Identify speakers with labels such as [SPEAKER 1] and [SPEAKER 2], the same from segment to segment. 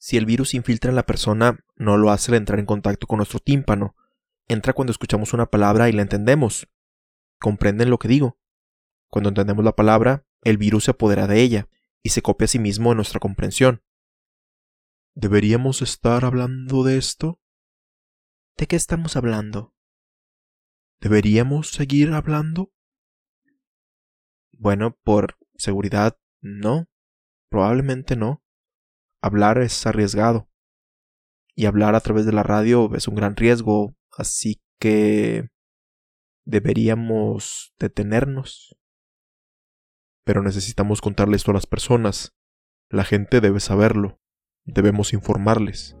[SPEAKER 1] Si el virus infiltra en la persona, no lo hace al entrar en contacto con nuestro tímpano. Entra cuando escuchamos una palabra y la entendemos. ¿Comprenden lo que digo? Cuando entendemos la palabra, el virus se apodera de ella y se copia a sí mismo en nuestra comprensión. ¿Deberíamos estar hablando de esto?
[SPEAKER 2] ¿De qué estamos hablando?
[SPEAKER 1] ¿Deberíamos seguir hablando?
[SPEAKER 2] Bueno, por seguridad, no. Probablemente no.
[SPEAKER 1] Hablar es arriesgado. Y hablar a través de la radio es un gran riesgo, así que deberíamos detenernos. Pero necesitamos contarle esto a las personas. La gente debe saberlo. Debemos informarles.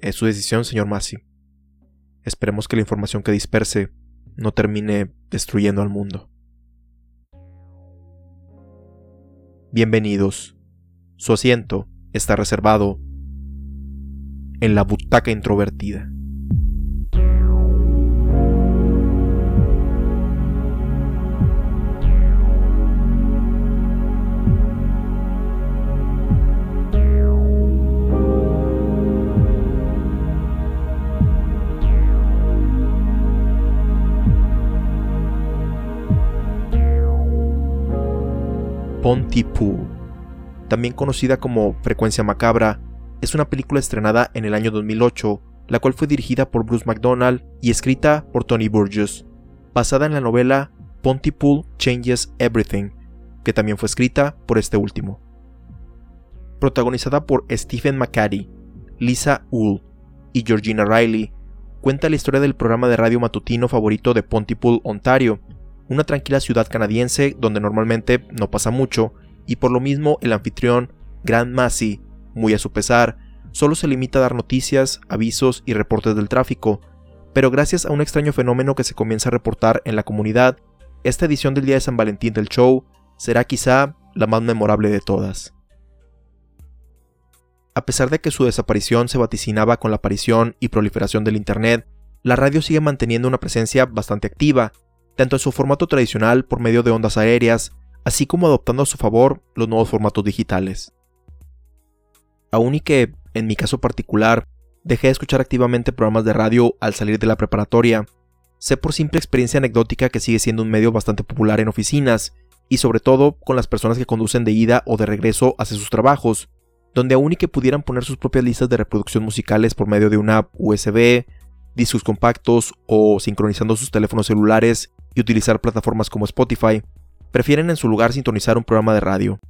[SPEAKER 1] Es su decisión, señor Massey. Esperemos que la información que disperse no termine destruyendo al mundo. Bienvenidos. Su asiento está reservado en la butaca introvertida. Pontypool, también conocida como Frecuencia Macabra, es una película estrenada en el año 2008, la cual fue dirigida por Bruce McDonald y escrita por Tony Burgess, basada en la novela Pontypool Changes Everything, que también fue escrita por este último. Protagonizada por Stephen McCarty, Lisa Ull y Georgina Riley, cuenta la historia del programa de radio matutino favorito de Pontypool, Ontario, una tranquila ciudad canadiense donde normalmente no pasa mucho, y por lo mismo el anfitrión, Grant Massey, muy a su pesar, solo se limita a dar noticias, avisos y reportes del tráfico, pero gracias a un extraño fenómeno que se comienza a reportar en la comunidad, esta edición del Día de San Valentín del show será quizá la más memorable de todas. A pesar de que su desaparición se vaticinaba con la aparición y proliferación del Internet, la radio sigue manteniendo una presencia bastante activa, tanto en su formato tradicional por medio de ondas aéreas, así como adoptando a su favor los nuevos formatos digitales. Aún y que, en mi caso particular, dejé de escuchar activamente programas de radio al salir de la preparatoria, sé por simple experiencia anecdótica que sigue siendo un medio bastante popular en oficinas, y sobre todo con las personas que conducen de ida o de regreso hacia sus trabajos, donde aún y que pudieran poner sus propias listas de reproducción musicales por medio de una app USB, discos compactos o sincronizando sus teléfonos celulares y utilizar plataformas como Spotify, prefieren en su lugar sintonizar un programa de radio.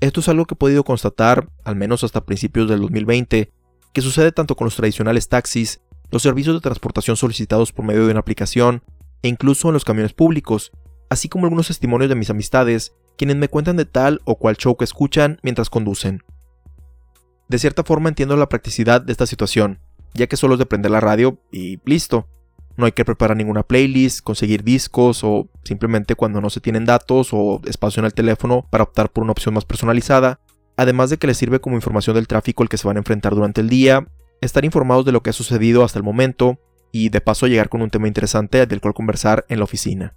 [SPEAKER 1] Esto es algo que he podido constatar, al menos hasta principios del 2020, que sucede tanto con los tradicionales taxis, los servicios de transportación solicitados por medio de una aplicación, e incluso en los camiones públicos, así como algunos testimonios de mis amistades, quienes me cuentan de tal o cual show que escuchan mientras conducen. De cierta forma entiendo la practicidad de esta situación, ya que solo es de prender la radio y listo, no hay que preparar ninguna playlist, conseguir discos o simplemente cuando no se tienen datos o espacio en el teléfono para optar por una opción más personalizada. Además de que les sirve como información del tráfico al que se van a enfrentar durante el día, estar informados de lo que ha sucedido hasta el momento y de paso llegar con un tema interesante del cual conversar en la oficina.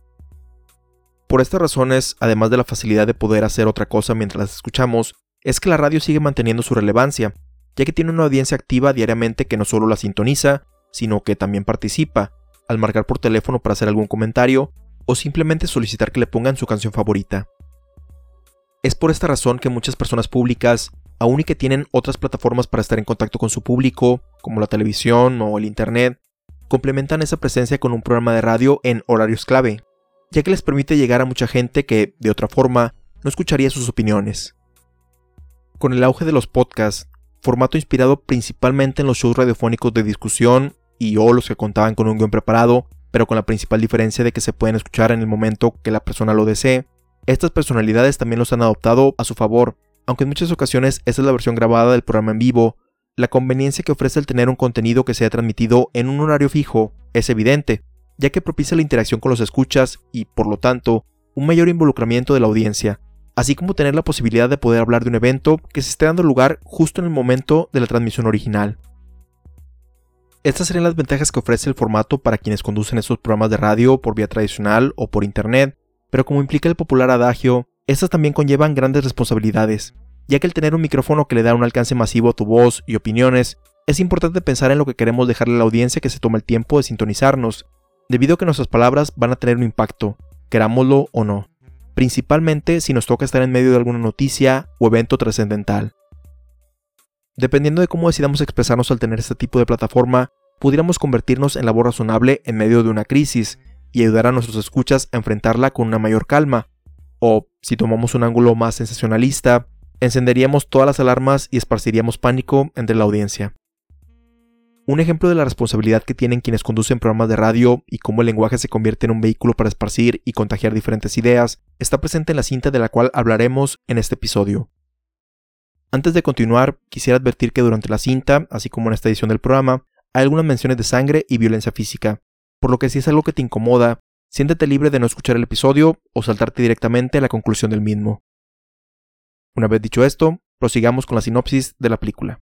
[SPEAKER 1] Por estas razones, además de la facilidad de poder hacer otra cosa mientras las escuchamos, es que la radio sigue manteniendo su relevancia, ya que tiene una audiencia activa diariamente que no solo la sintoniza, sino que también participa, al marcar por teléfono para hacer algún comentario o simplemente solicitar que le pongan su canción favorita. Es por esta razón que muchas personas públicas, aun y que tienen otras plataformas para estar en contacto con su público, como la televisión o el Internet, complementan esa presencia con un programa de radio en horarios clave, ya que les permite llegar a mucha gente que, de otra forma, no escucharía sus opiniones. Con el auge de los podcasts, formato inspirado principalmente en los shows radiofónicos de discusión y o los que contaban con un guion preparado, pero con la principal diferencia de que se pueden escuchar en el momento que la persona lo desee. Estas personalidades también los han adoptado a su favor, aunque en muchas ocasiones esa es la versión grabada del programa en vivo. La conveniencia que ofrece el tener un contenido que sea transmitido en un horario fijo es evidente, ya que propicia la interacción con los escuchas y, por lo tanto, un mayor involucramiento de la audiencia, así como tener la posibilidad de poder hablar de un evento que se esté dando lugar justo en el momento de la transmisión original. Estas serían las ventajas que ofrece el formato para quienes conducen estos programas de radio por vía tradicional o por internet, pero como implica el popular adagio, estas también conllevan grandes responsabilidades, ya que el tener un micrófono que le da un alcance masivo a tu voz y opiniones, es importante pensar en lo que queremos dejarle a la audiencia que se tome el tiempo de sintonizarnos, debido a que nuestras palabras van a tener un impacto, querámoslo o no, principalmente si nos toca estar en medio de alguna noticia o evento trascendental. Dependiendo de cómo decidamos expresarnos al tener este tipo de plataforma, pudiéramos convertirnos en la voz razonable en medio de una crisis y ayudar a nuestros escuchas a enfrentarla con una mayor calma. O, si tomamos un ángulo más sensacionalista, encenderíamos todas las alarmas y esparciríamos pánico entre la audiencia. Un ejemplo de la responsabilidad que tienen quienes conducen programas de radio y cómo el lenguaje se convierte en un vehículo para esparcir y contagiar diferentes ideas está presente en la cinta de la cual hablaremos en este episodio. Antes de continuar, quisiera advertir que durante la cinta, así como en esta edición del programa, hay algunas menciones de sangre y violencia física, por lo que si es algo que te incomoda, siéntete libre de no escuchar el episodio o saltarte directamente a la conclusión del mismo. Una vez dicho esto, prosigamos con la sinopsis de la película.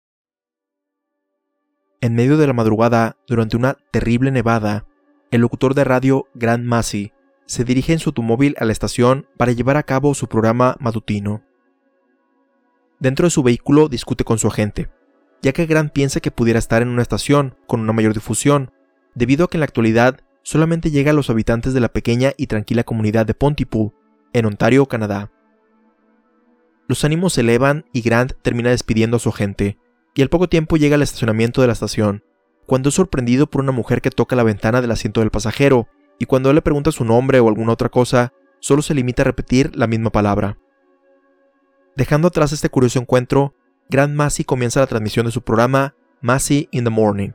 [SPEAKER 1] En medio de la madrugada, durante una terrible nevada, el locutor de radio Grant Massey se dirige en su automóvil a la estación para llevar a cabo su programa matutino. Dentro de su vehículo discute con su agente, ya que Grant piensa que pudiera estar en una estación con una mayor difusión, debido a que en la actualidad solamente llega a los habitantes de la pequeña y tranquila comunidad de Pontypool, en Ontario, Canadá. Los ánimos se elevan y Grant termina despidiendo a su agente, y al poco tiempo llega al estacionamiento de la estación, cuando es sorprendido por una mujer que toca la ventana del asiento del pasajero, y cuando él le pregunta su nombre o alguna otra cosa, solo se limita a repetir la misma palabra. Dejando atrás este curioso encuentro, Grant Massey comienza la transmisión de su programa Massey in the Morning,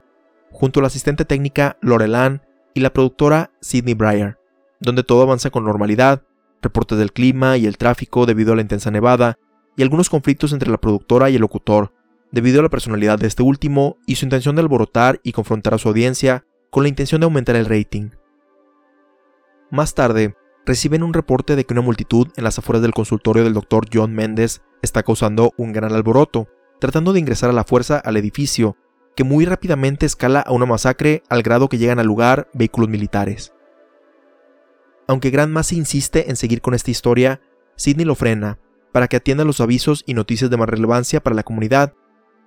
[SPEAKER 1] junto a la asistente técnica Lorelan y la productora Sidney Breyer, donde todo avanza con normalidad, reportes del clima y el tráfico debido a la intensa nevada, y algunos conflictos entre la productora y el locutor, debido a la personalidad de este último y su intención de alborotar y confrontar a su audiencia con la intención de aumentar el rating. Más tarde, reciben un reporte de que una multitud en las afueras del consultorio del Dr. John Méndez está causando un gran alboroto, tratando de ingresar a la fuerza al edificio, que muy rápidamente escala a una masacre al grado que llegan al lugar vehículos militares. Aunque Grant Massey insiste en seguir con esta historia, Sidney lo frena para que atienda los avisos y noticias de más relevancia para la comunidad,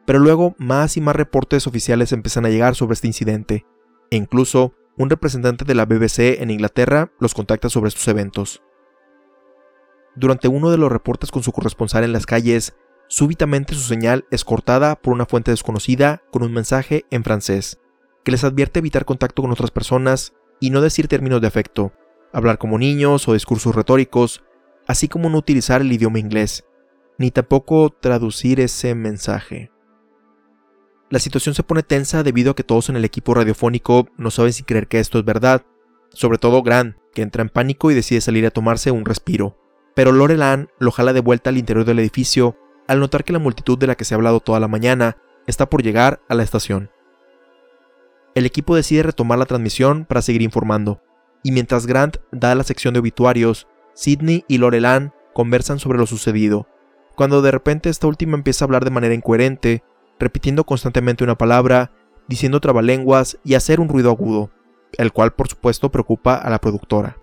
[SPEAKER 1] pero luego más y más reportes oficiales empiezan a llegar sobre este incidente, e incluso un representante de la BBC en Inglaterra los contacta sobre estos eventos. Durante uno de los reportes con su corresponsal en las calles, súbitamente su señal es cortada por una fuente desconocida con un mensaje en francés, que les advierte evitar contacto con otras personas y no decir términos de afecto, hablar como niños o discursos retóricos, así como no utilizar el idioma inglés, ni tampoco traducir ese mensaje. La situación se pone tensa debido a que todos en el equipo radiofónico no saben si creer que esto es verdad, sobre todo Grant, que entra en pánico y decide salir a tomarse un respiro. Pero Lorelan lo jala de vuelta al interior del edificio al notar que la multitud de la que se ha hablado toda la mañana está por llegar a la estación. El equipo decide retomar la transmisión para seguir informando, y mientras Grant da la sección de obituarios, Sidney y Lorelan conversan sobre lo sucedido, cuando de repente esta última empieza a hablar de manera incoherente repitiendo constantemente una palabra, diciendo trabalenguas y hacer un ruido agudo, el cual por supuesto preocupa a la productora.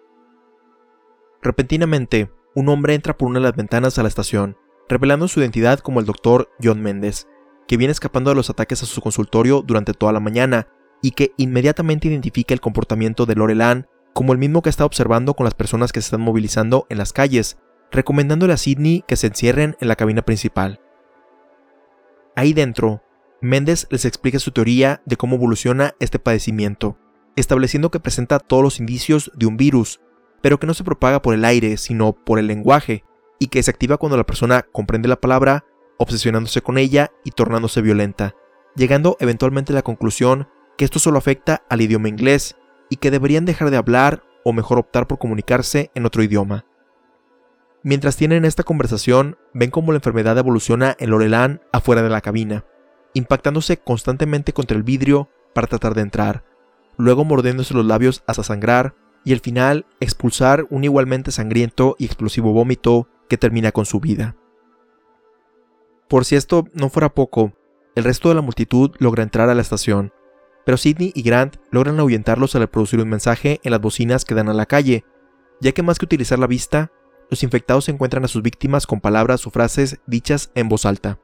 [SPEAKER 1] Repentinamente, un hombre entra por una de las ventanas a la estación, revelando su identidad como el doctor John Méndez, que viene escapando de los ataques a su consultorio durante toda la mañana y que inmediatamente identifica el comportamiento de Lorelan como el mismo que está observando con las personas que se están movilizando en las calles, recomendándole a Sidney que se encierren en la cabina principal. Ahí dentro, Méndez les explica su teoría de cómo evoluciona este padecimiento, estableciendo que presenta todos los indicios de un virus, pero que no se propaga por el aire, sino por el lenguaje, y que se activa cuando la persona comprende la palabra, obsesionándose con ella y tornándose violenta, llegando eventualmente a la conclusión que esto solo afecta al idioma inglés y que deberían dejar de hablar o mejor optar por comunicarse en otro idioma. Mientras tienen esta conversación, ven cómo la enfermedad evoluciona en Lorelan afuera de la cabina, impactándose constantemente contra el vidrio para tratar de entrar, luego mordiéndose los labios hasta sangrar y al final expulsar un igualmente sangriento y explosivo vómito que termina con su vida. Por si esto no fuera poco, el resto de la multitud logra entrar a la estación, pero Sidney y Grant logran ahuyentarlos al reproducir un mensaje en las bocinas que dan a la calle, ya que más que utilizar la vista, los infectados encuentran a sus víctimas con palabras o frases dichas en voz alta.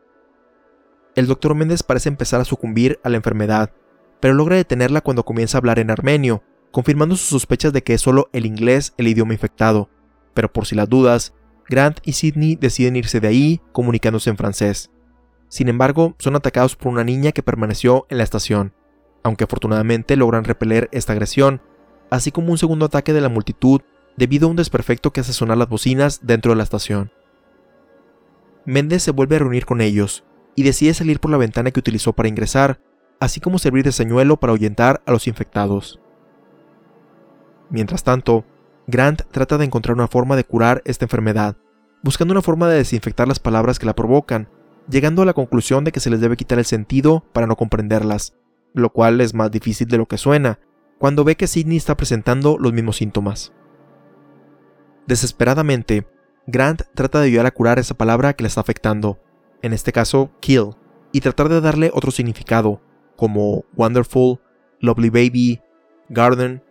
[SPEAKER 1] El doctor Méndez parece empezar a sucumbir a la enfermedad, pero logra detenerla cuando comienza a hablar en armenio, confirmando sus sospechas de que es solo el inglés el idioma infectado. Pero por si las dudas, Grant y Sidney deciden irse de ahí comunicándose en francés. Sin embargo, son atacados por una niña que permaneció en la estación, aunque afortunadamente logran repeler esta agresión, así como un segundo ataque de la multitud debido a un desperfecto que hace sonar las bocinas dentro de la estación. Méndez se vuelve a reunir con ellos y decide salir por la ventana que utilizó para ingresar, así como servir de señuelo para ahuyentar a los infectados. Mientras tanto, Grant trata de encontrar una forma de curar esta enfermedad, buscando una forma de desinfectar las palabras que la provocan, llegando a la conclusión de que se les debe quitar el sentido para no comprenderlas, lo cual es más difícil de lo que suena, cuando ve que Sidney está presentando los mismos síntomas. Desesperadamente, Grant trata de ayudar a curar esa palabra que le está afectando, en este caso, kill, y tratar de darle otro significado, como wonderful, lovely baby, garden,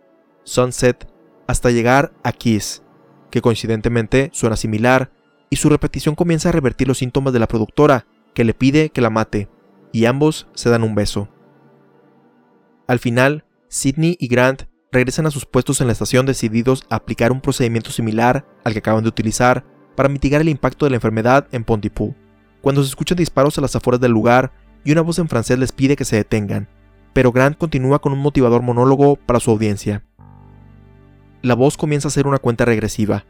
[SPEAKER 1] sunset, hasta llegar a kiss, que coincidentemente suena similar, y su repetición comienza a revertir los síntomas de la productora, que le pide que la mate, y ambos se dan un beso. Al final, Sidney y Grant regresan a sus puestos en la estación decididos a aplicar un procedimiento similar al que acaban de utilizar para mitigar el impacto de la enfermedad en Pontypool. Cuando se escuchan disparos a las afueras del lugar y una voz en francés les pide que se detengan, pero Grant continúa con un motivador monólogo para su audiencia. La voz comienza a hacer una cuenta regresiva.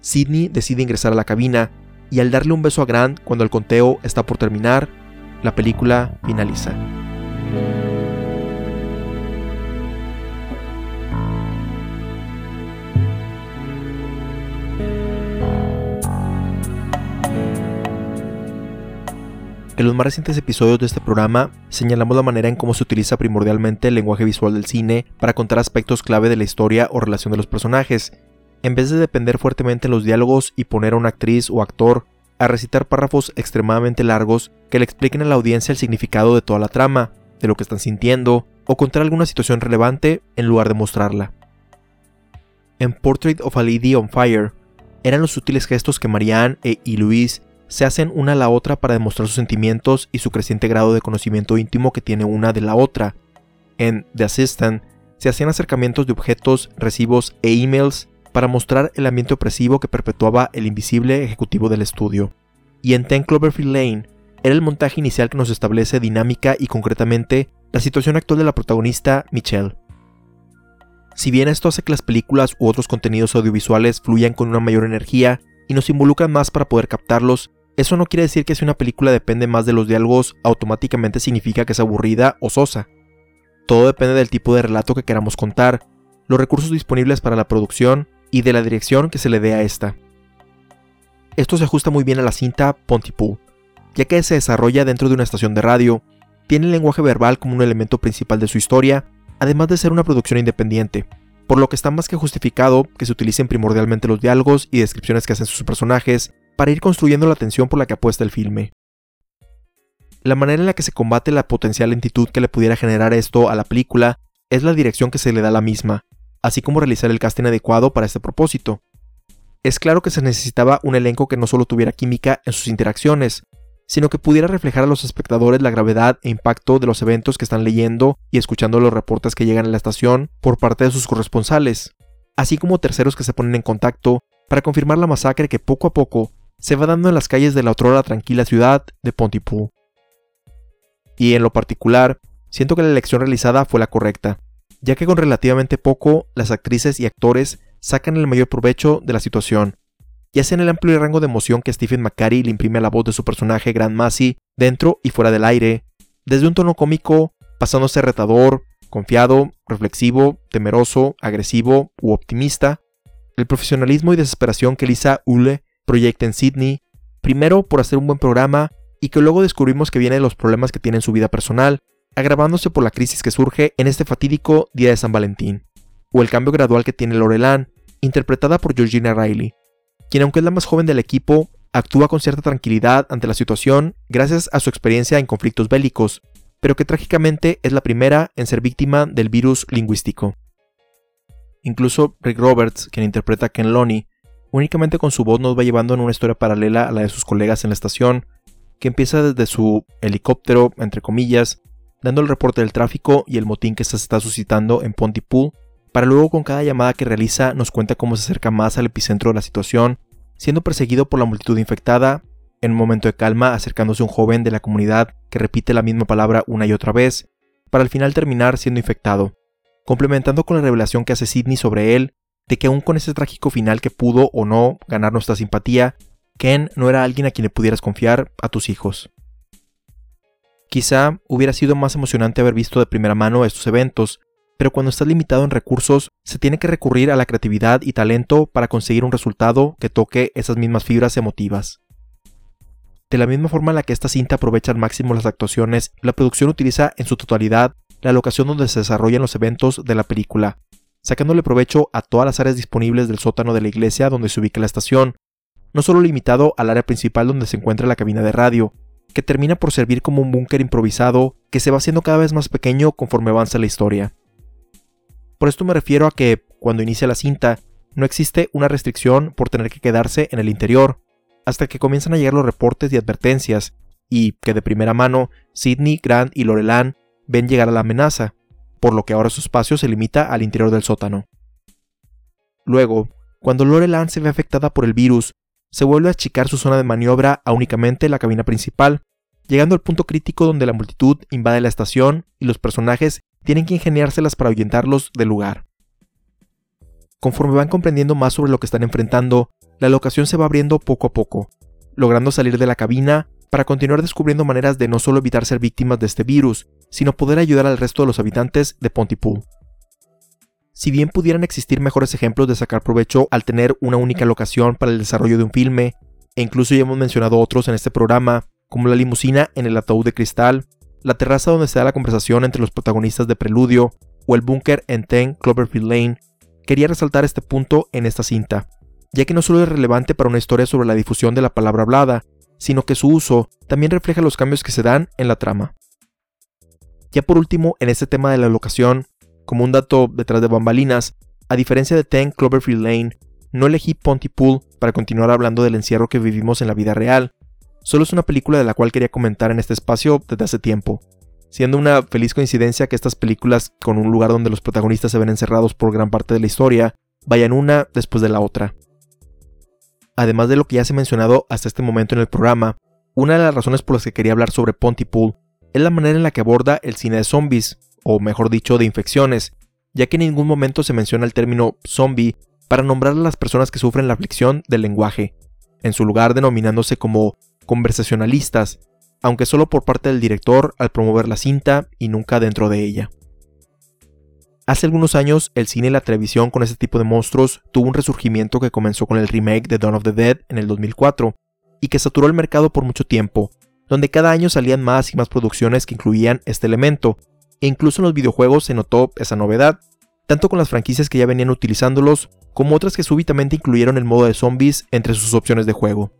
[SPEAKER 1] Sidney decide ingresar a la cabina y al darle un beso a Grant cuando el conteo está por terminar, la película finaliza. En los más recientes episodios de este programa señalamos la manera en cómo se utiliza primordialmente el lenguaje visual del cine para contar aspectos clave de la historia o relación de los personajes, en vez de depender fuertemente en los diálogos y poner a una actriz o actor a recitar párrafos extremadamente largos que le expliquen a la audiencia el significado de toda la trama, de lo que están sintiendo, o contar alguna situación relevante en lugar de mostrarla. En Portrait of a Lady on Fire, eran los sutiles gestos que Marianne e y Luis se hacen una a la otra para demostrar sus sentimientos y su creciente grado de conocimiento íntimo que tiene una de la otra. En The Assistant se hacían acercamientos de objetos, recibos e emails para mostrar el ambiente opresivo que perpetuaba el invisible ejecutivo del estudio. Y en Ten Cloverfield Lane era el montaje inicial que nos establece dinámica y concretamente la situación actual de la protagonista Michelle. Si bien esto hace que las películas u otros contenidos audiovisuales fluyan con una mayor energía y nos involucran más para poder captarlos, eso no quiere decir que si una película depende más de los diálogos automáticamente significa que es aburrida o sosa. Todo depende del tipo de relato que queramos contar, los recursos disponibles para la producción y de la dirección que se le dé a esta. Esto se ajusta muy bien a la cinta Pontypool, ya que se desarrolla dentro de una estación de radio, tiene el lenguaje verbal como un elemento principal de su historia, además de ser una producción independiente, por lo que está más que justificado que se utilicen primordialmente los diálogos y descripciones que hacen sus personajes para ir construyendo la tensión por la que apuesta el filme. La manera en la que se combate la potencial lentitud que le pudiera generar esto a la película es la dirección que se le da a la misma, así como realizar el casting adecuado para este propósito. Es claro que se necesitaba un elenco que no solo tuviera química en sus interacciones, sino que pudiera reflejar a los espectadores la gravedad e impacto de los eventos que están leyendo y escuchando los reportes que llegan a la estación por parte de sus corresponsales, así como terceros que se ponen en contacto para confirmar la masacre que poco a poco se va dando en las calles de la otrora tranquila ciudad de Pontypool. Y en lo particular, siento que la elección realizada fue la correcta, ya que con relativamente poco las actrices y actores sacan el mayor provecho de la situación, y hacen el amplio rango de emoción que Stephen McCarry le imprime a la voz de su personaje Grand Massey dentro y fuera del aire, desde un tono cómico, pasándose retador, confiado, reflexivo, temeroso, agresivo u optimista, el profesionalismo y desesperación que Lisa Ule proyecta en Sydney, primero por hacer un buen programa y que luego descubrimos que viene de los problemas que tiene en su vida personal, agravándose por la crisis que surge en este fatídico día de San Valentín, o el cambio gradual que tiene Lorelan, interpretada por Georgina Riley, quien aunque es la más joven del equipo, actúa con cierta tranquilidad ante la situación gracias a su experiencia en conflictos bélicos, pero que trágicamente es la primera en ser víctima del virus lingüístico. Incluso Rick Roberts, quien interpreta a Ken Loney, únicamente con su voz nos va llevando en una historia paralela a la de sus colegas en la estación, que empieza desde su helicóptero, entre comillas, dando el reporte del tráfico y el motín que se está suscitando en Pontypool, para luego con cada llamada que realiza nos cuenta cómo se acerca más al epicentro de la situación, siendo perseguido por la multitud infectada, en un momento de calma acercándose un joven de la comunidad que repite la misma palabra una y otra vez, para al final terminar siendo infectado, complementando con la revelación que hace Sidney sobre él, de que aún con ese trágico final que pudo o no ganar nuestra simpatía, Ken no era alguien a quien le pudieras confiar a tus hijos. Quizá hubiera sido más emocionante haber visto de primera mano estos eventos, pero cuando estás limitado en recursos, se tiene que recurrir a la creatividad y talento para conseguir un resultado que toque esas mismas fibras emotivas. De la misma forma en la que esta cinta aprovecha al máximo las actuaciones, la producción utiliza en su totalidad la locación donde se desarrollan los eventos de la película, sacándole provecho a todas las áreas disponibles del sótano de la iglesia donde se ubica la estación, no solo limitado al área principal donde se encuentra la cabina de radio, que termina por servir como un búnker improvisado que se va haciendo cada vez más pequeño conforme avanza la historia. Por esto me refiero a que, cuando inicia la cinta, no existe una restricción por tener que quedarse en el interior, hasta que comienzan a llegar los reportes y advertencias, y que de primera mano Sidney, Grant y Lorelan ven llegar a la amenaza, por lo que ahora su espacio se limita al interior del sótano. Luego, cuando Lorelan se ve afectada por el virus, se vuelve a achicar su zona de maniobra a únicamente la cabina principal, llegando al punto crítico donde la multitud invade la estación y los personajes tienen que ingeniárselas para ahuyentarlos del lugar. Conforme van comprendiendo más sobre lo que están enfrentando, la locación se va abriendo poco a poco, logrando salir de la cabina para continuar descubriendo maneras de no solo evitar ser víctimas de este virus, sino poder ayudar al resto de los habitantes de Pontypool. Si bien pudieran existir mejores ejemplos de sacar provecho al tener una única locación para el desarrollo de un filme, e incluso ya hemos mencionado otros en este programa, como la limusina en el ataúd de cristal, la terraza donde se da la conversación entre los protagonistas de Preludio, o el búnker en Ten Cloverfield Lane, quería resaltar este punto en esta cinta, ya que no solo es relevante para una historia sobre la difusión de la palabra hablada, sino que su uso también refleja los cambios que se dan en la trama. Ya por último, en este tema de la locación, como un dato detrás de bambalinas, a diferencia de Ten Cloverfield Lane, no elegí Pontypool para continuar hablando del encierro que vivimos en la vida real. Solo es una película de la cual quería comentar en este espacio desde hace tiempo, siendo una feliz coincidencia que estas películas con un lugar donde los protagonistas se ven encerrados por gran parte de la historia, vayan una después de la otra. Además de lo que ya se ha mencionado hasta este momento en el programa, una de las razones por las que quería hablar sobre Pontypool es la manera en la que aborda el cine de zombies, o mejor dicho, de infecciones, ya que en ningún momento se menciona el término zombie para nombrar a las personas que sufren la aflicción del lenguaje, en su lugar denominándose como conversacionalistas, aunque solo por parte del director al promover la cinta y nunca dentro de ella. Hace algunos años, el cine y la televisión con este tipo de monstruos tuvo un resurgimiento que comenzó con el remake de Dawn of the Dead en el 2004, y que saturó el mercado por mucho tiempo, donde cada año salían más y más producciones que incluían este elemento, e incluso en los videojuegos se notó esa novedad, tanto con las franquicias que ya venían utilizándolos, como otras que súbitamente incluyeron el modo de zombies entre sus opciones de juego.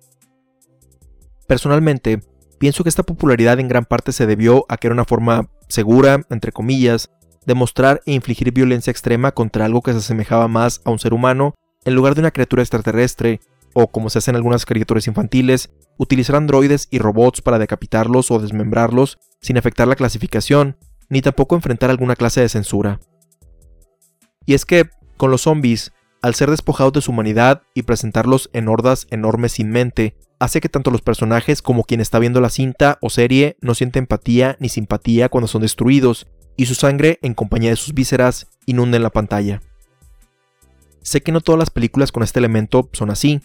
[SPEAKER 1] Personalmente, pienso que esta popularidad en gran parte se debió a que era una forma segura, entre comillas, demostrar e infligir violencia extrema contra algo que se asemejaba más a un ser humano en lugar de una criatura extraterrestre, o como se hace en algunas caricaturas infantiles, utilizar androides y robots para decapitarlos o desmembrarlos sin afectar la clasificación, ni tampoco enfrentar alguna clase de censura. Y es que, con los zombies, al ser despojados de su humanidad y presentarlos en hordas enormes sin mente, hace que tanto los personajes como quien está viendo la cinta o serie no siente empatía ni simpatía cuando son destruidos, y su sangre, en compañía de sus vísceras, inunden la pantalla. Sé que no todas las películas con este elemento son así,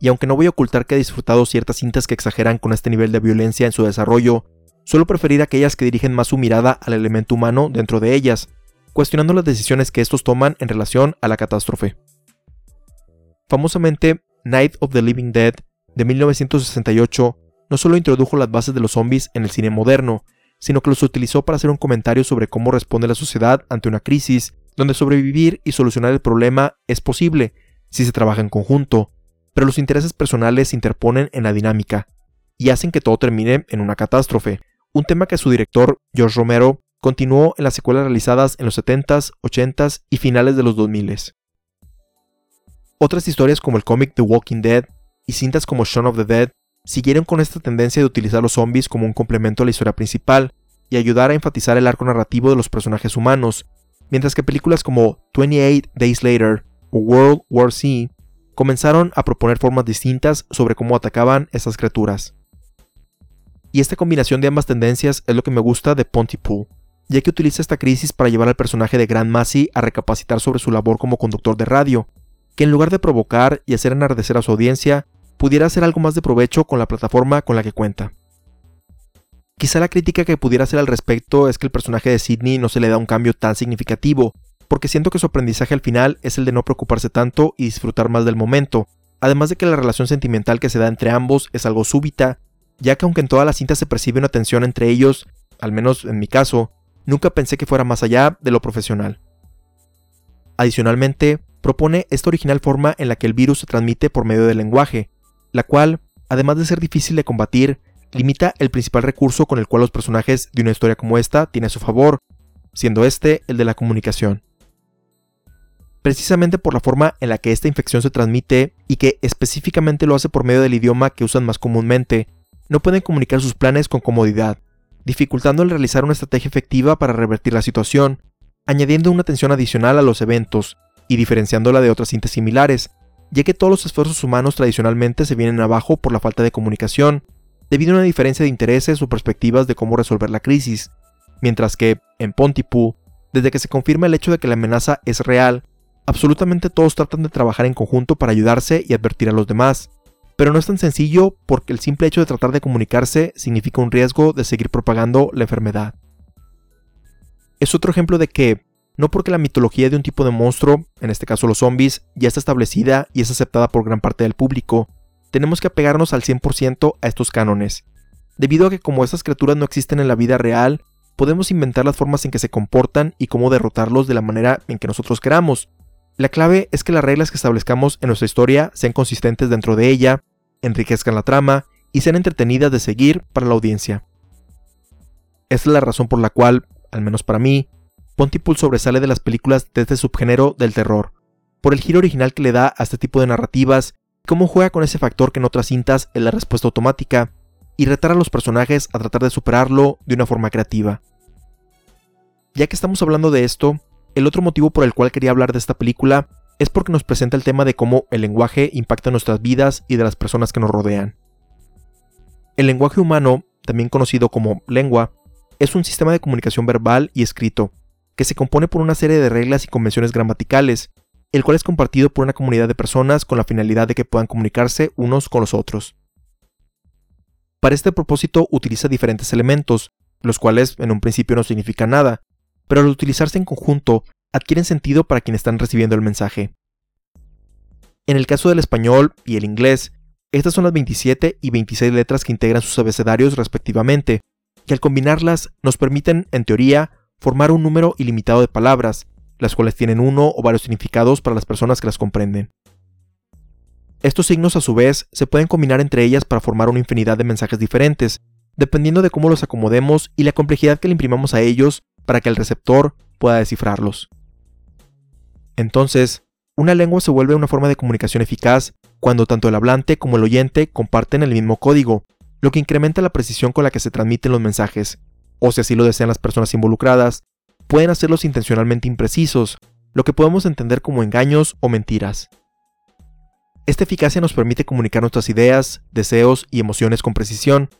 [SPEAKER 1] y aunque no voy a ocultar que he disfrutado ciertas cintas que exageran con este nivel de violencia en su desarrollo, suelo preferir aquellas que dirigen más su mirada al elemento humano dentro de ellas, cuestionando las decisiones que estos toman en relación a la catástrofe. Famosamente, Night of the Living Dead de 1968 no solo introdujo las bases de los zombies en el cine moderno, sino que los utilizó para hacer un comentario sobre cómo responde la sociedad ante una crisis, donde sobrevivir y solucionar el problema es posible si se trabaja en conjunto, pero los intereses personales se interponen en la dinámica y hacen que todo termine en una catástrofe, un tema que su director, George Romero, continuó en las secuelas realizadas en los 70s, 80s y finales de los 2000s. Otras historias como el cómic The Walking Dead y cintas como Shaun of the Dead siguieron con esta tendencia de utilizar los zombies como un complemento a la historia principal y ayudar a enfatizar el arco narrativo de los personajes humanos, mientras que películas como 28 Days Later o World War Z comenzaron a proponer formas distintas sobre cómo atacaban estas criaturas. Y esta combinación de ambas tendencias es lo que me gusta de Pontypool, ya que utiliza esta crisis para llevar al personaje de Grand Massey a recapacitar sobre su labor como conductor de radio, que en lugar de provocar y hacer enardecer a su audiencia, pudiera hacer algo más de provecho con la plataforma con la que cuenta. Quizá la crítica que pudiera hacer al respecto es que el personaje de Sidney no se le da un cambio tan significativo, porque siento que su aprendizaje al final es el de no preocuparse tanto y disfrutar más del momento, además de que la relación sentimental que se da entre ambos es algo súbita, ya que aunque en toda la cinta se percibe una tensión entre ellos, al menos en mi caso, nunca pensé que fuera más allá de lo profesional. Adicionalmente, propone esta original forma en la que el virus se transmite por medio del lenguaje, la cual, además de ser difícil de combatir, limita el principal recurso con el cual los personajes de una historia como esta tienen a su favor, siendo este el de la comunicación precisamente por la forma en la que esta infección se transmite y que específicamente lo hace por medio del idioma que usan más comúnmente, no pueden comunicar sus planes con comodidad, dificultando el realizar una estrategia efectiva para revertir la situación, añadiendo una tensión adicional a los eventos y diferenciándola de otras cintas similares, ya que todos los esfuerzos humanos tradicionalmente se vienen abajo por la falta de comunicación, debido a una diferencia de intereses o perspectivas de cómo resolver la crisis, mientras que, en Pontypool, desde que se confirma el hecho de que la amenaza es real, absolutamente todos tratan de trabajar en conjunto para ayudarse y advertir a los demás. Pero no es tan sencillo porque el simple hecho de tratar de comunicarse significa un riesgo de seguir propagando la enfermedad. Es otro ejemplo de que, no porque la mitología de un tipo de monstruo, en este caso los zombies, ya está establecida y es aceptada por gran parte del público, tenemos que apegarnos al 100% a estos cánones. Debido a que como estas criaturas no existen en la vida real, podemos inventar las formas en que se comportan y cómo derrotarlos de la manera en que nosotros queramos, la clave es que las reglas que establezcamos en nuestra historia sean consistentes dentro de ella, enriquezcan la trama y sean entretenidas de seguir para la audiencia. Esta es la razón por la cual, al menos para mí, Pontypool sobresale de las películas de este subgénero del terror, por el giro original que le da a este tipo de narrativas y cómo juega con ese factor que en otras cintas es la respuesta automática, y retar a los personajes a tratar de superarlo de una forma creativa. Ya que estamos hablando de esto, el otro motivo por el cual quería hablar de esta película es porque nos presenta el tema de cómo el lenguaje impacta nuestras vidas y de las personas que nos rodean. El lenguaje humano, también conocido como lengua, es un sistema de comunicación verbal y escrito, que se compone por una serie de reglas y convenciones gramaticales, el cual es compartido por una comunidad de personas con la finalidad de que puedan comunicarse unos con los otros. Para este propósito utiliza diferentes elementos, los cuales en un principio no significan nada, pero al utilizarse en conjunto adquieren sentido para quienes están recibiendo el mensaje. En el caso del español y el inglés, estas son las 27 y 26 letras que integran sus abecedarios respectivamente, que al combinarlas nos permiten, en teoría, formar un número ilimitado de palabras, las cuales tienen uno o varios significados para las personas que las comprenden. Estos signos a su vez se pueden combinar entre ellas para formar una infinidad de mensajes diferentes, dependiendo de cómo los acomodemos y la complejidad que le imprimamos a ellos para que el receptor pueda descifrarlos. Entonces, una lengua se vuelve una forma de comunicación eficaz cuando tanto el hablante como el oyente comparten el mismo código, lo que incrementa la precisión con la que se transmiten los mensajes, o si así lo desean las personas involucradas, pueden hacerlos intencionalmente imprecisos, lo que podemos entender como engaños o mentiras. Esta eficacia nos permite comunicar nuestras ideas, deseos y emociones con precisión,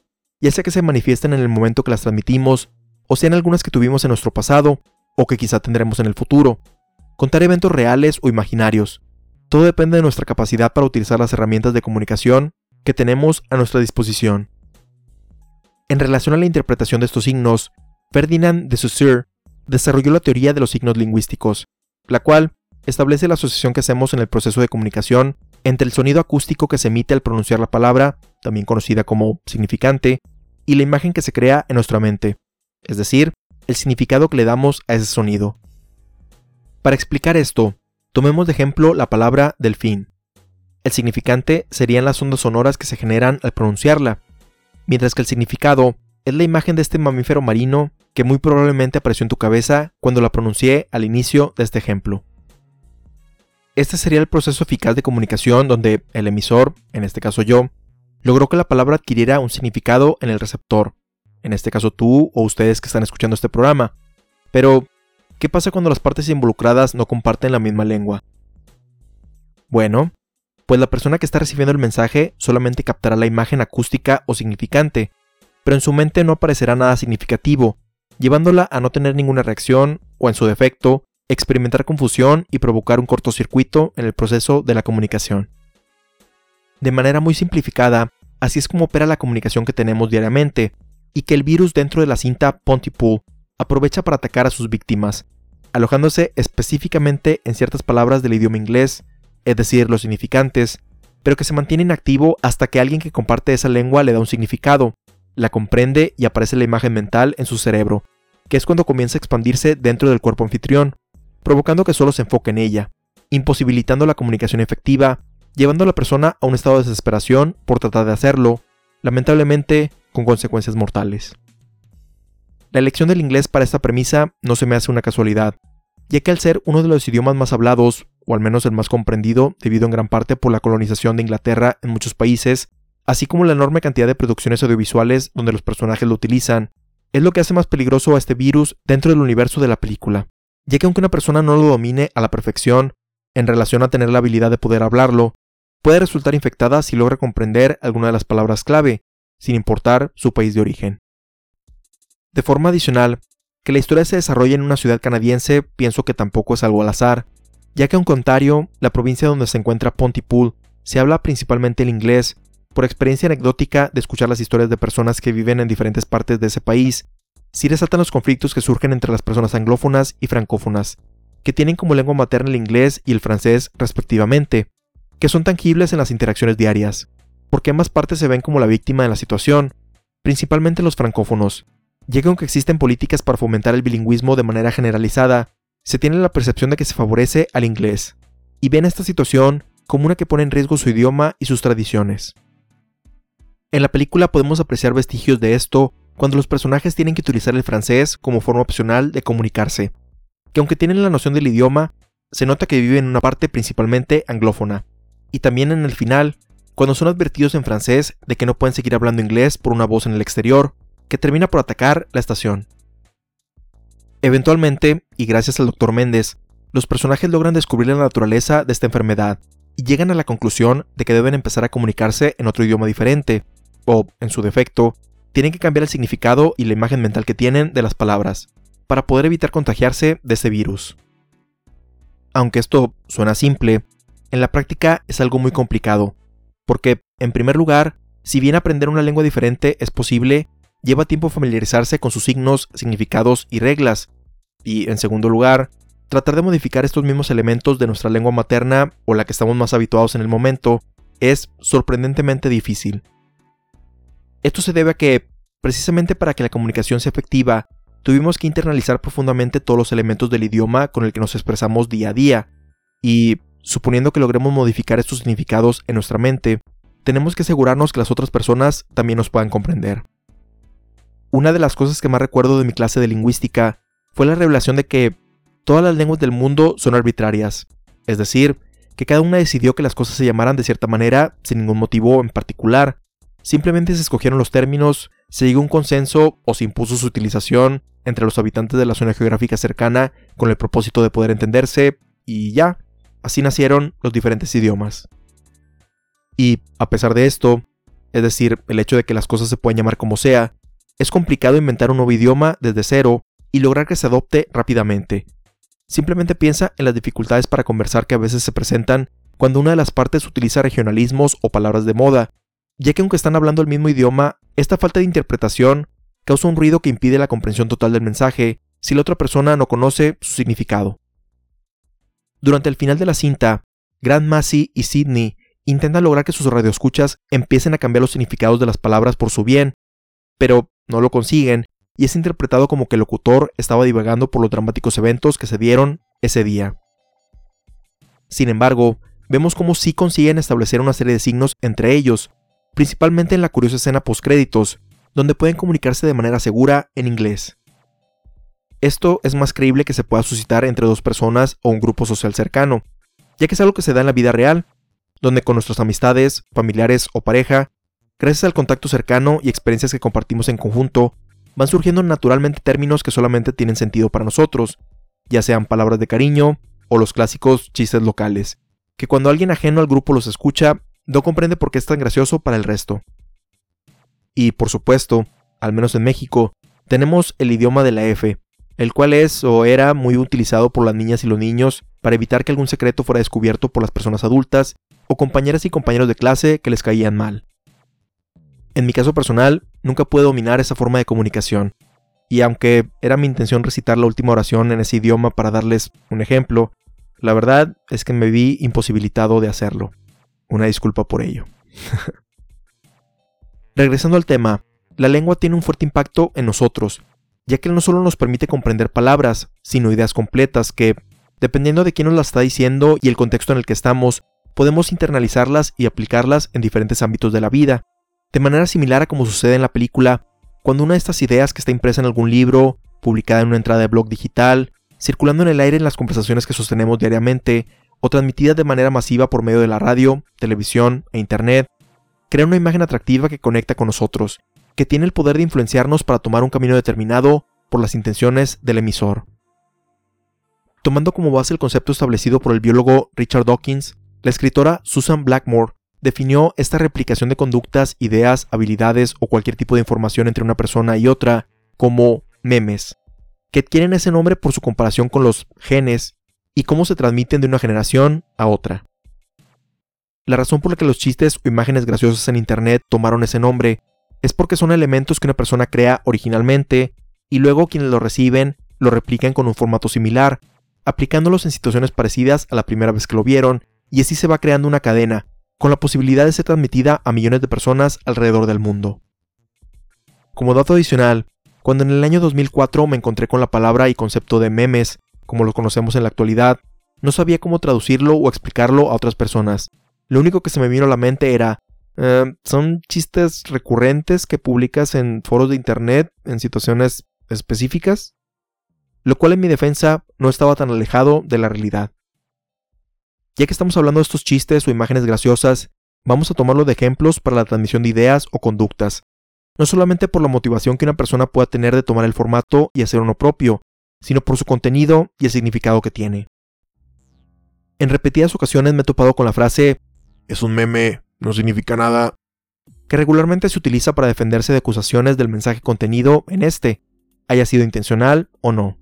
[SPEAKER 1] ya sea que se manifiesten en el momento que las transmitimos o sean algunas que tuvimos en nuestro pasado, o que quizá tendremos en el futuro. Contar eventos reales o imaginarios. Todo depende de nuestra capacidad para utilizar las herramientas de comunicación que tenemos a nuestra disposición. En relación a la interpretación de estos signos, Ferdinand de Saussure desarrolló la teoría de los signos lingüísticos, la cual establece la asociación que hacemos en el proceso de comunicación entre el sonido acústico que se emite al pronunciar la palabra, también conocida como significante, y la imagen que se crea en nuestra mente es decir, el significado que le damos a ese sonido. Para explicar esto, tomemos de ejemplo la palabra delfín. El significante serían las ondas sonoras que se generan al pronunciarla, mientras que el significado es la imagen de este mamífero marino que muy probablemente apareció en tu cabeza cuando la pronuncié al inicio de este ejemplo. Este sería el proceso eficaz de comunicación donde el emisor, en este caso yo, logró que la palabra adquiriera un significado en el receptor, en este caso tú o ustedes que están escuchando este programa. Pero, ¿qué pasa cuando las partes involucradas no comparten la misma lengua? Bueno, pues la persona que está recibiendo el mensaje solamente captará la imagen acústica o significante, pero en su mente no aparecerá nada significativo, llevándola a no tener ninguna reacción o en su defecto, experimentar confusión y provocar un cortocircuito en el proceso de la comunicación. De manera muy simplificada, así es como opera la comunicación que tenemos diariamente, y que el virus dentro de la cinta Pontypool aprovecha para atacar a sus víctimas, alojándose específicamente en ciertas palabras del idioma inglés, es decir, los significantes, pero que se mantiene inactivo hasta que alguien que comparte esa lengua le da un significado, la comprende y aparece la imagen mental en su cerebro, que es cuando comienza a expandirse dentro del cuerpo anfitrión, provocando que solo se enfoque en ella, imposibilitando la comunicación efectiva, llevando a la persona a un estado de desesperación por tratar de hacerlo, lamentablemente con consecuencias mortales. La elección del inglés para esta premisa no se me hace una casualidad, ya que al ser uno de los idiomas más hablados, o al menos el más comprendido, debido en gran parte por la colonización de Inglaterra en muchos países, así como la enorme cantidad de producciones audiovisuales donde los personajes lo utilizan, es lo que hace más peligroso a este virus dentro del universo de la película, ya que aunque una persona no lo domine a la perfección, en relación a tener la habilidad de poder hablarlo, puede resultar infectada si logra comprender alguna de las palabras clave, sin importar su país de origen. De forma adicional, que la historia se desarrolle en una ciudad canadiense pienso que tampoco es algo al azar, ya que en Ontario, la provincia donde se encuentra Pontypool, se habla principalmente el inglés, por experiencia anecdótica de escuchar las historias de personas que viven en diferentes partes de ese país, si resaltan los conflictos que surgen entre las personas anglófonas y francófonas, que tienen como lengua materna el inglés y el francés respectivamente, que son tangibles en las interacciones diarias, porque ambas partes se ven como la víctima de la situación, principalmente los francófonos, ya que aunque existen políticas para fomentar el bilingüismo de manera generalizada, se tiene la percepción de que se favorece al inglés, y ven esta situación como una que pone en riesgo su idioma y sus tradiciones. En la película podemos apreciar vestigios de esto cuando los personajes tienen que utilizar el francés como forma opcional de comunicarse, que aunque tienen la noción del idioma, se nota que viven en una parte principalmente anglófona, y también en el final, cuando son advertidos en francés de que no pueden seguir hablando inglés por una voz en el exterior, que termina por atacar la estación. Eventualmente, y gracias al Dr. Méndez, los personajes logran descubrir la naturaleza de esta enfermedad y llegan a la conclusión de que deben empezar a comunicarse en otro idioma diferente, o, en su defecto, tienen que cambiar el significado y la imagen mental que tienen de las palabras, para poder evitar contagiarse de ese virus. Aunque esto suena simple, en la práctica es algo muy complicado, porque, en primer lugar, si bien aprender una lengua diferente es posible, lleva tiempo familiarizarse con sus signos, significados y reglas. Y, en segundo lugar, tratar de modificar estos mismos elementos de nuestra lengua materna o la que estamos más habituados en el momento es sorprendentemente difícil. Esto se debe a que, precisamente para que la comunicación sea efectiva, tuvimos que internalizar profundamente todos los elementos del idioma con el que nos expresamos día a día, y, suponiendo que logremos modificar estos significados en nuestra mente, tenemos que asegurarnos que las otras personas también nos puedan comprender. Una de las cosas que más recuerdo de mi clase de lingüística fue la revelación de que todas las lenguas del mundo son arbitrarias, es decir, que cada una decidió que las cosas se llamaran de cierta manera sin ningún motivo en particular, simplemente se escogieron los términos, se llegó a un consenso o se impuso su utilización entre los habitantes de la zona geográfica cercana con el propósito de poder entenderse, y ya, así nacieron los diferentes idiomas. Y, a pesar de esto, es decir, el hecho de que las cosas se puedan llamar como sea, es complicado inventar un nuevo idioma desde cero y lograr que se adopte rápidamente. Simplemente piensa en las dificultades para conversar que a veces se presentan cuando una de las partes utiliza regionalismos o palabras de moda, ya que aunque están hablando el mismo idioma, esta falta de interpretación causa un ruido que impide la comprensión total del mensaje si la otra persona no conoce su significado. Durante el final de la cinta, Grant Massey y Sidney intentan lograr que sus radioescuchas empiecen a cambiar los significados de las palabras por su bien, pero no lo consiguen y es interpretado como que el locutor estaba divagando por los dramáticos eventos que se dieron ese día. Sin embargo, vemos cómo sí consiguen establecer una serie de signos entre ellos, principalmente en la curiosa escena postcréditos, donde pueden comunicarse de manera segura en inglés. Esto es más creíble que se pueda suscitar entre dos personas o un grupo social cercano, ya que es algo que se da en la vida real, donde con nuestras amistades, familiares o pareja, gracias al contacto cercano y experiencias que compartimos en conjunto, van surgiendo naturalmente términos que solamente tienen sentido para nosotros, ya sean palabras de cariño o los clásicos chistes locales, que cuando alguien ajeno al grupo los escucha, no comprende por qué es tan gracioso para el resto. Y por supuesto, al menos en México, tenemos el idioma de la F, el cual es o era muy utilizado por las niñas y los niños para evitar que algún secreto fuera descubierto por las personas adultas o compañeras y compañeros de clase que les caían mal. En mi caso personal, nunca pude dominar esa forma de comunicación, y aunque era mi intención recitar la última oración en ese idioma para darles un ejemplo, la verdad es que me vi imposibilitado de hacerlo. Una disculpa por ello. Regresando al tema, la lengua tiene un fuerte impacto en nosotros, ya que no solo nos permite comprender palabras, sino ideas completas que, dependiendo de quién nos las está diciendo y el contexto en el que estamos, podemos internalizarlas y aplicarlas en diferentes ámbitos de la vida, de manera similar a como sucede en la película, cuando una de estas ideas que está impresa en algún libro, publicada en una entrada de blog digital, circulando en el aire en las conversaciones que sostenemos diariamente, o transmitida de manera masiva por medio de la radio, televisión e internet, crea una imagen atractiva que conecta con nosotros, que tiene el poder de influenciarnos para tomar un camino determinado por las intenciones del emisor. Tomando como base el concepto establecido por el biólogo Richard Dawkins, la escritora Susan Blackmore definió esta replicación de conductas, ideas, habilidades o cualquier tipo de información entre una persona y otra como memes, que adquieren ese nombre por su comparación con los genes y cómo se transmiten de una generación a otra. La razón por la que los chistes o imágenes graciosas en Internet tomaron ese nombre es porque son elementos que una persona crea originalmente y luego quienes lo reciben lo replican con un formato similar, aplicándolos en situaciones parecidas a la primera vez que lo vieron, y así se va creando una cadena, con la posibilidad de ser transmitida a millones de personas alrededor del mundo. Como dato adicional, cuando en el año 2004 me encontré con la palabra y concepto de memes, como lo conocemos en la actualidad, no sabía cómo traducirlo o explicarlo a otras personas. Lo único que se me vino a la mente era, eh, son chistes recurrentes que publicas en foros de internet en situaciones específicas, lo cual en mi defensa no estaba tan alejado de la realidad. Ya que estamos hablando de estos chistes o imágenes graciosas, vamos a tomarlo de ejemplos para la transmisión de ideas o conductas, no solamente por la motivación que una persona pueda tener de tomar el formato y hacer uno propio, sino por su contenido y el significado que tiene. En repetidas ocasiones me he topado con la frase es un meme, no significa nada, que regularmente se utiliza para defenderse de acusaciones del mensaje contenido en este, haya sido intencional o no.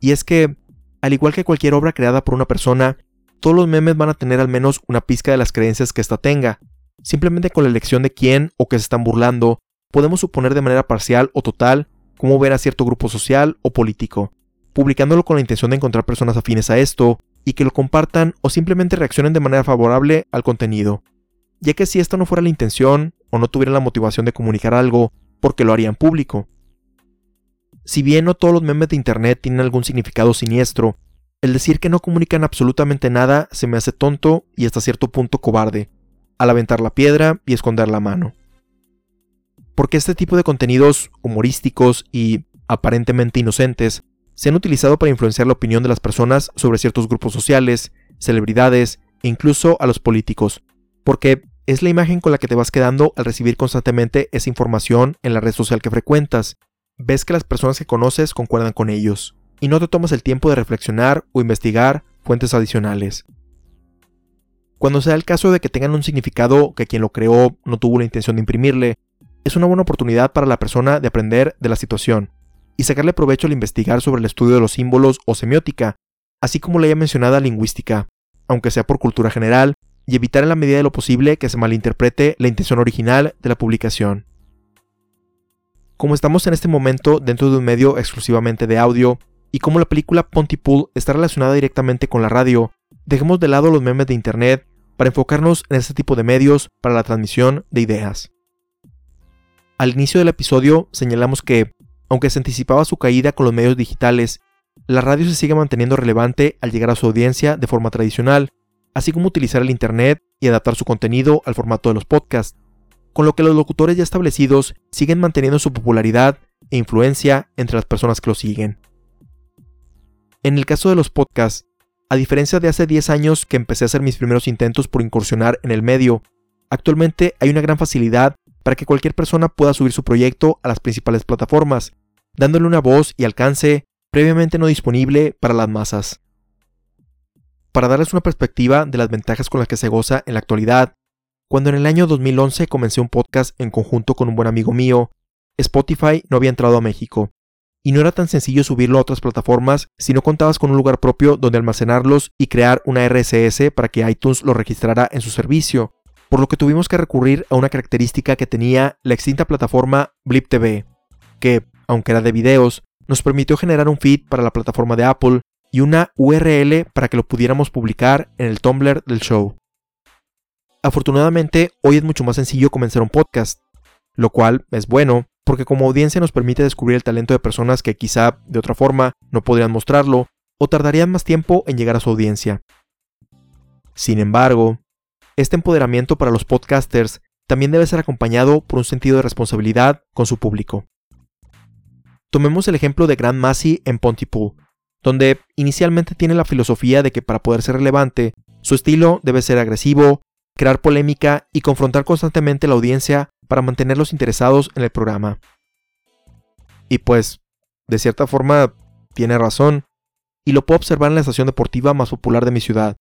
[SPEAKER 1] Y es que al igual que cualquier obra creada por una persona, todos los memes van a tener al menos una pizca de las creencias que ésta tenga. Simplemente con la elección de quién o que se están burlando, podemos suponer de manera parcial o total cómo ver a cierto grupo social o político, publicándolo con la intención de encontrar personas afines a esto y que lo compartan o simplemente reaccionen de manera favorable al contenido. Ya que si esta no fuera la intención o no tuvieran la motivación de comunicar algo, ¿por qué lo harían público? Si bien no todos los memes de Internet tienen algún significado siniestro, el decir que no comunican absolutamente nada se me hace tonto y hasta cierto punto cobarde, al aventar la piedra y esconder la mano. Porque este tipo de contenidos humorísticos y aparentemente inocentes se han utilizado para influenciar la opinión de las personas sobre ciertos grupos sociales, celebridades e incluso a los políticos, porque es la imagen con la que te vas quedando al recibir constantemente esa información en la red social que frecuentas, ves que las personas que conoces concuerdan con ellos, y no te tomas el tiempo de reflexionar o investigar fuentes adicionales. Cuando sea el caso de que tengan un significado que quien lo creó no tuvo la intención de imprimirle, es una buena oportunidad para la persona de aprender de la situación y sacarle provecho al investigar sobre el estudio de los símbolos o semiótica, así como la ya mencionada lingüística, aunque sea por cultura general, y evitar en la medida de lo posible que se malinterprete la intención original de la publicación. Como estamos en este momento dentro de un medio exclusivamente de audio, y como la película Pontypool está relacionada directamente con la radio, dejemos de lado los memes de internet para enfocarnos en este tipo de medios para la transmisión de ideas. Al inicio del episodio señalamos que, aunque se anticipaba su caída con los medios digitales, la radio se sigue manteniendo relevante al llegar a su audiencia de forma tradicional, así como utilizar el Internet y adaptar su contenido al formato de los podcasts con lo que los locutores ya establecidos siguen manteniendo su popularidad e influencia entre las personas que lo siguen. En el caso de los podcasts, a diferencia de hace 10 años que empecé a hacer mis primeros intentos por incursionar en el medio, actualmente hay una gran facilidad para que cualquier persona pueda subir su proyecto a las principales plataformas, dándole una voz y alcance previamente no disponible para las masas. Para darles una perspectiva de las ventajas con las que se goza en la actualidad, cuando en el año 2011 comencé un podcast en conjunto con un buen amigo mío, Spotify no había entrado a México, y no era tan sencillo subirlo a otras plataformas si no contabas con un lugar propio donde almacenarlos y crear una RSS para que iTunes lo registrara en su servicio, por lo que tuvimos que recurrir a una característica que tenía la extinta plataforma Blip TV, que, aunque era de videos, nos permitió generar un feed para la plataforma de Apple y una URL para que lo pudiéramos publicar en el Tumblr del show. Afortunadamente, hoy es mucho más sencillo comenzar un podcast, lo cual es bueno, porque como audiencia nos permite descubrir el talento de personas que quizá de otra forma no podrían mostrarlo o tardarían más tiempo en llegar a su audiencia. Sin embargo, este empoderamiento para los podcasters también debe ser acompañado por un sentido de responsabilidad con su público. Tomemos el ejemplo de Grant Massey en Pontypool, donde inicialmente tiene la filosofía de que para poder ser relevante, su estilo debe ser agresivo, crear polémica y confrontar constantemente a la audiencia para mantenerlos interesados en el programa. Y pues, de cierta forma, tiene razón, y lo puedo observar en la estación deportiva más popular de mi ciudad,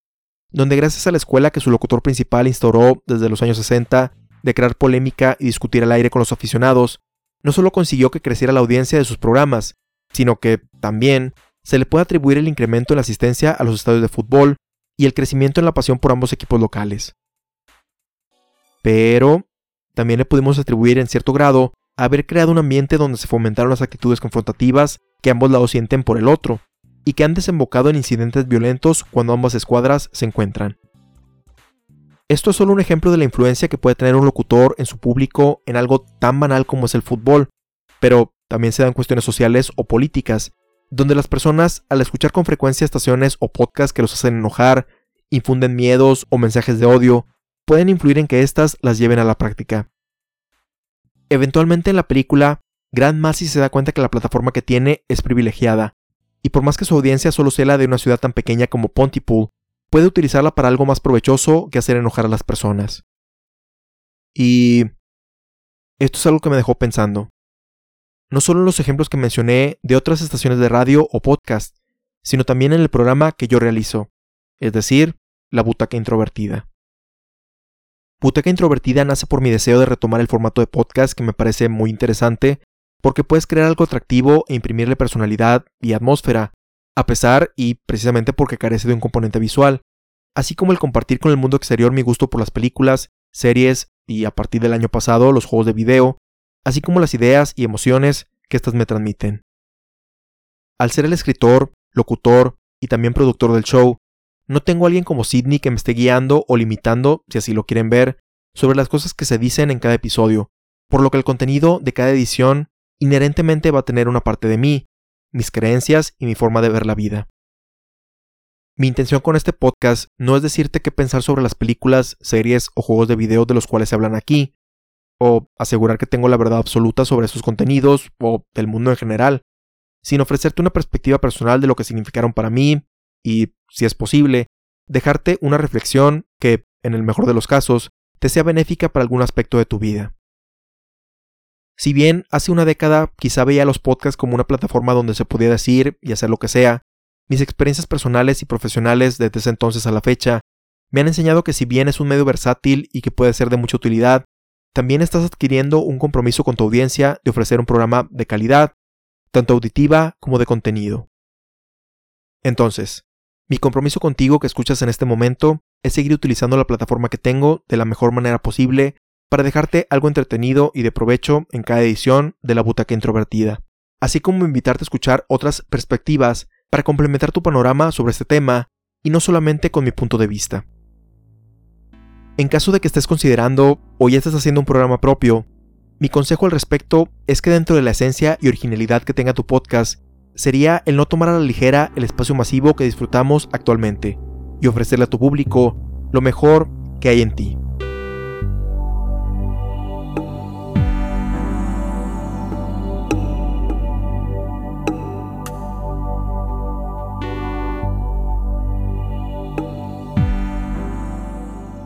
[SPEAKER 1] donde gracias a la escuela que su locutor principal instauró desde los años 60 de crear polémica y discutir al aire con los aficionados, no solo consiguió que creciera la audiencia de sus programas, sino que, también, se le puede atribuir el incremento en la asistencia a los estadios de fútbol y el crecimiento en la pasión por ambos equipos locales. Pero también le pudimos atribuir en cierto grado haber creado un ambiente donde se fomentaron las actitudes confrontativas que ambos lados sienten por el otro, y que han desembocado en incidentes violentos cuando ambas escuadras se encuentran. Esto es solo un ejemplo de la influencia que puede tener un locutor en su público en algo tan banal como es el fútbol, pero también se dan cuestiones sociales o políticas, donde las personas, al escuchar con frecuencia estaciones o podcasts que los hacen enojar, infunden miedos o mensajes de odio, pueden influir en que éstas las lleven a la práctica. Eventualmente en la película, Grant Massey se da cuenta que la plataforma que tiene es privilegiada, y por más que su audiencia solo sea la de una ciudad tan pequeña como Pontypool, puede utilizarla para algo más provechoso que hacer enojar a las personas. Y... esto es algo que me dejó pensando. No solo en los ejemplos que mencioné de otras estaciones de radio o podcast, sino también en el programa que yo realizo, es decir, la butaca introvertida. Buteca Introvertida nace por mi deseo de retomar el formato de podcast que me parece muy interesante, porque puedes crear algo atractivo e imprimirle personalidad y atmósfera, a pesar y precisamente porque carece de un componente visual, así como el compartir con el mundo exterior mi gusto por las películas, series y a partir del año pasado los juegos de video, así como las ideas y emociones que éstas me transmiten. Al ser el escritor, locutor y también productor del show, no tengo a alguien como Sidney que me esté guiando o limitando, si así lo quieren ver, sobre las cosas que se dicen en cada episodio, por lo que el contenido de cada edición inherentemente va a tener una parte de mí, mis creencias y mi forma de ver la vida. Mi intención con este podcast no es decirte qué pensar sobre las películas, series o juegos de video de los cuales se hablan aquí, o asegurar que tengo la verdad absoluta sobre sus contenidos o del mundo en general, sino ofrecerte una perspectiva personal de lo que significaron para mí, y, si es posible, dejarte una reflexión que, en el mejor de los casos, te sea benéfica para algún aspecto de tu vida. Si bien hace una década quizá veía los podcasts como una plataforma donde se podía decir y hacer lo que sea, mis experiencias personales y profesionales desde ese entonces a la fecha me han enseñado que si bien es un medio versátil y que puede ser de mucha utilidad, también estás adquiriendo un compromiso con tu audiencia de ofrecer un programa de calidad, tanto auditiva como de contenido. Entonces, mi compromiso contigo que escuchas en este momento es seguir utilizando la plataforma que tengo de la mejor manera posible para dejarte algo entretenido y de provecho en cada edición de la butaca introvertida, así como invitarte a escuchar otras perspectivas para complementar tu panorama sobre este tema y no solamente con mi punto de vista. En caso de que estés considerando o ya estés haciendo un programa propio, mi consejo al respecto es que dentro de la esencia y originalidad que tenga tu podcast, sería el no tomar a la ligera el espacio masivo que disfrutamos actualmente y ofrecerle a tu público lo mejor que hay en ti.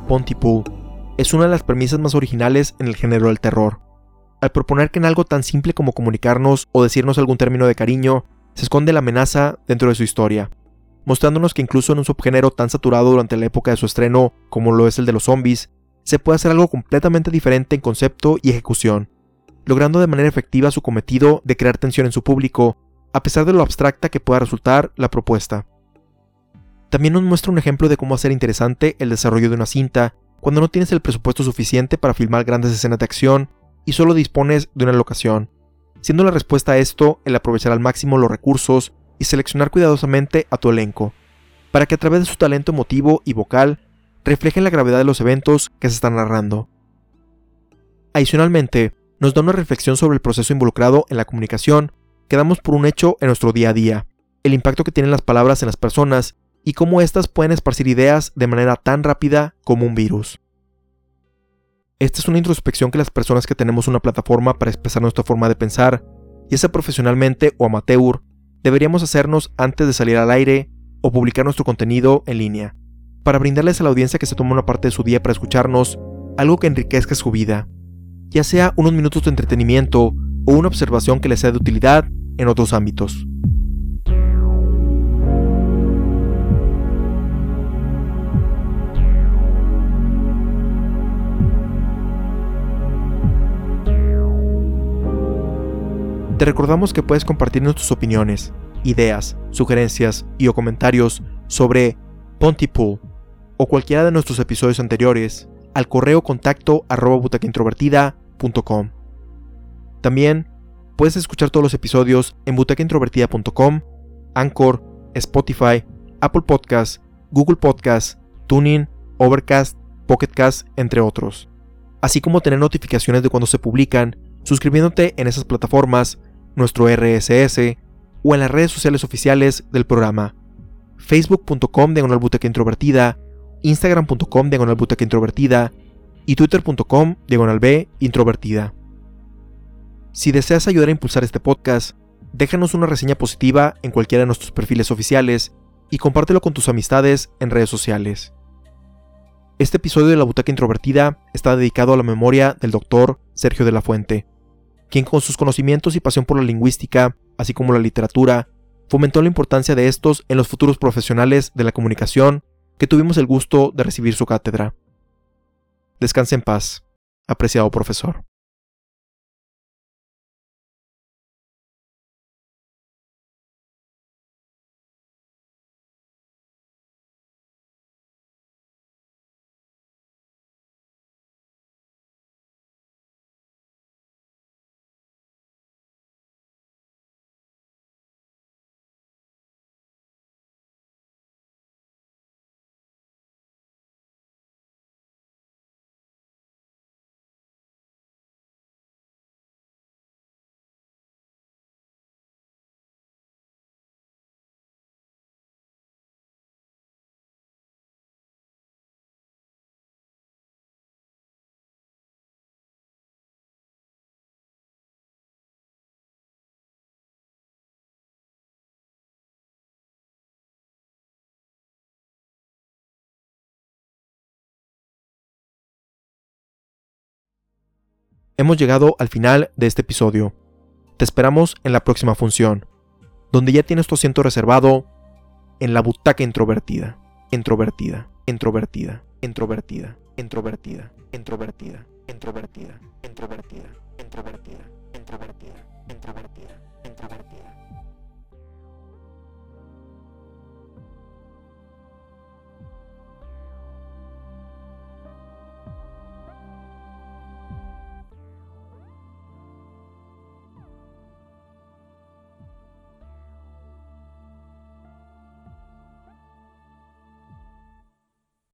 [SPEAKER 1] Pontypool es una de las premisas más originales en el género del terror. Al proponer que en algo tan simple como comunicarnos o decirnos algún término de cariño, se esconde la amenaza dentro de su historia, mostrándonos que incluso en un subgénero tan saturado durante la época de su estreno como lo es el de los zombies, se puede hacer algo completamente diferente en concepto y ejecución, logrando de manera efectiva su cometido de crear tensión en su público, a pesar de lo abstracta que pueda resultar la propuesta. También nos muestra un ejemplo de cómo hacer interesante el desarrollo de una cinta cuando no tienes el presupuesto suficiente para filmar grandes escenas de acción y solo dispones de una locación, siendo la respuesta a esto el aprovechar al máximo los recursos y seleccionar cuidadosamente a tu elenco, para que a través de su talento emotivo y vocal reflejen la gravedad de los eventos que se están narrando. Adicionalmente, nos da una reflexión sobre el proceso involucrado en la comunicación que damos por un hecho en nuestro día a día, el impacto que tienen las palabras en las personas y cómo éstas pueden esparcir ideas de manera tan rápida como un virus. Esta es una introspección que las personas que tenemos una plataforma para expresar nuestra forma de pensar, ya sea profesionalmente o amateur, deberíamos hacernos antes de salir al aire o publicar nuestro contenido en línea, para brindarles a la audiencia que se toma una parte de su día para escucharnos algo que enriquezca su vida, ya sea unos minutos de entretenimiento o una observación que les sea de utilidad en otros ámbitos. Te recordamos que puedes compartirnos tus opiniones, ideas, sugerencias y o comentarios sobre Pontypool o cualquiera de nuestros episodios anteriores al correo contacto arroba. También puedes escuchar todos los episodios en butacaintrovertida.com, Anchor, Spotify, Apple Podcasts, Google Podcasts, Tuning, Overcast, Pocketcast, entre otros. Así como tener notificaciones de cuando se publican, suscribiéndote en esas plataformas nuestro RSS o en las redes sociales oficiales del programa facebook.com diagonal introvertida, instagram.com diagonal introvertida y twitter.com diagonal introvertida. Si deseas ayudar a impulsar este podcast, déjanos una reseña positiva en cualquiera de nuestros perfiles oficiales y compártelo con tus amistades en redes sociales. Este episodio de La Butaca Introvertida está dedicado a la memoria del doctor Sergio de la Fuente, quien con sus conocimientos y pasión por la lingüística, así como la literatura, fomentó la importancia de estos en los futuros profesionales de la comunicación que tuvimos el gusto de recibir su cátedra. Descanse en paz, apreciado profesor. Hemos llegado al final de este episodio. Te esperamos en la próxima función, donde ya tienes tu asiento reservado en la butaca introvertida, introvertida, introvertida, introvertida, introvertida, introvertida, introvertida, introvertida, introvertida, introvertida, introvertida, introvertida.